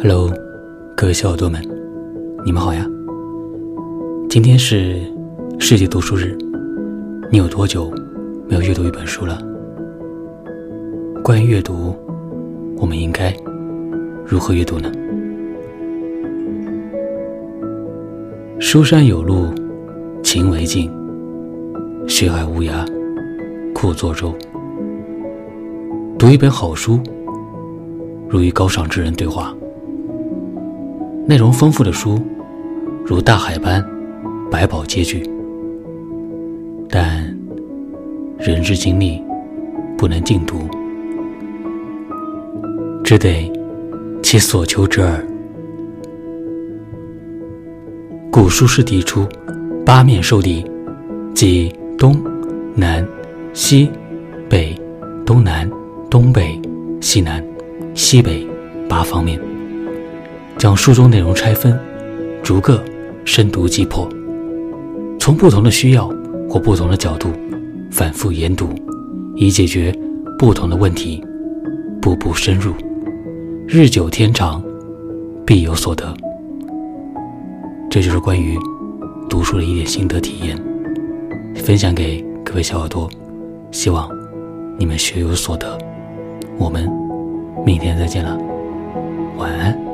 Hello，各位小耳朵们，你们好呀！今天是世界读书日，你有多久没有阅读一本书了？关于阅读，我们应该如何阅读呢？书山有路勤为径，学海无涯苦作舟。读一本好书，如与高尚之人对话。内容丰富的书，如大海般百宝皆具，但人之精力不能尽读，只得其所求之耳。古书是提出八面受敌，即东南西北、东南、东北、西南、西北八方面。将书中内容拆分，逐个深读击破，从不同的需要或不同的角度反复研读，以解决不同的问题，步步深入，日久天长，必有所得。这就是关于读书的一点心得体验，分享给各位小耳朵，希望你们学有所得。我们明天再见了，晚安。